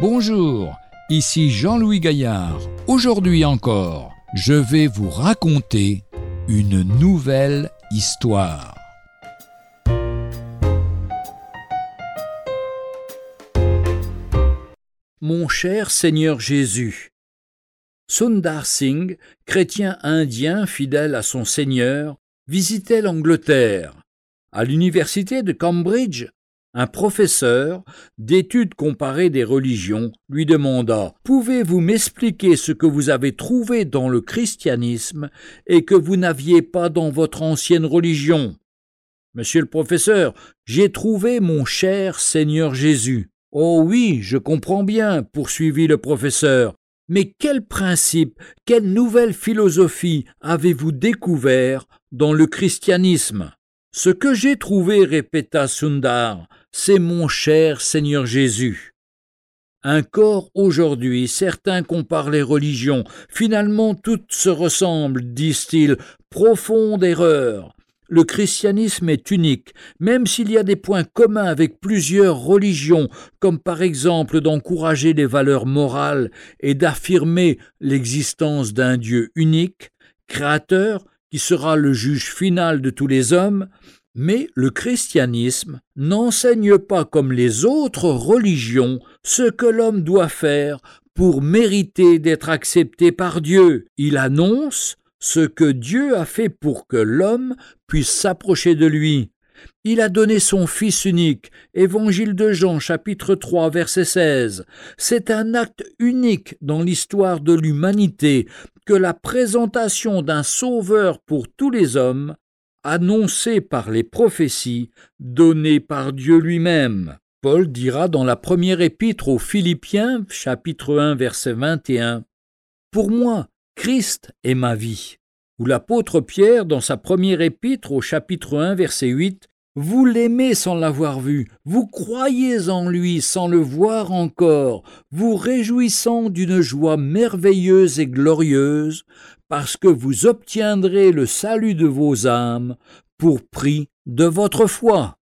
Bonjour, ici Jean-Louis Gaillard. Aujourd'hui encore, je vais vous raconter une nouvelle histoire. Mon cher Seigneur Jésus. Sundar Singh, chrétien indien fidèle à son Seigneur, visitait l'Angleterre. À l'université de Cambridge, un professeur d'études comparées des religions lui demanda Pouvez-vous m'expliquer ce que vous avez trouvé dans le christianisme et que vous n'aviez pas dans votre ancienne religion? Monsieur le professeur, j'ai trouvé mon cher Seigneur Jésus. Oh oui, je comprends bien, poursuivit le professeur. Mais quel principe, quelle nouvelle philosophie avez-vous découvert dans le christianisme? Ce que j'ai trouvé, répéta Sundar, c'est mon cher Seigneur Jésus. Encore aujourd'hui, certains comparent les religions. Finalement, toutes se ressemblent, disent-ils. Profonde erreur. Le christianisme est unique, même s'il y a des points communs avec plusieurs religions, comme par exemple d'encourager les valeurs morales et d'affirmer l'existence d'un Dieu unique, créateur, qui sera le juge final de tous les hommes, mais le christianisme n'enseigne pas comme les autres religions ce que l'homme doit faire pour mériter d'être accepté par Dieu. Il annonce ce que Dieu a fait pour que l'homme puisse s'approcher de lui. Il a donné son Fils unique. Évangile de Jean chapitre 3 verset 16. C'est un acte unique dans l'histoire de l'humanité que la présentation d'un Sauveur pour tous les hommes annoncé par les prophéties données par Dieu lui-même. Paul dira dans la première épître aux Philippiens, chapitre 1, verset 21, Pour moi, Christ est ma vie. Ou l'apôtre Pierre, dans sa première épître au chapitre 1, verset 8, vous l'aimez sans l'avoir vu, vous croyez en lui sans le voir encore, vous réjouissant d'une joie merveilleuse et glorieuse, parce que vous obtiendrez le salut de vos âmes pour prix de votre foi.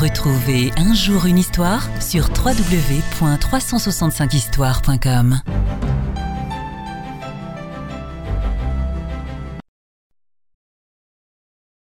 Retrouvez un jour une histoire sur www.365histoire.com.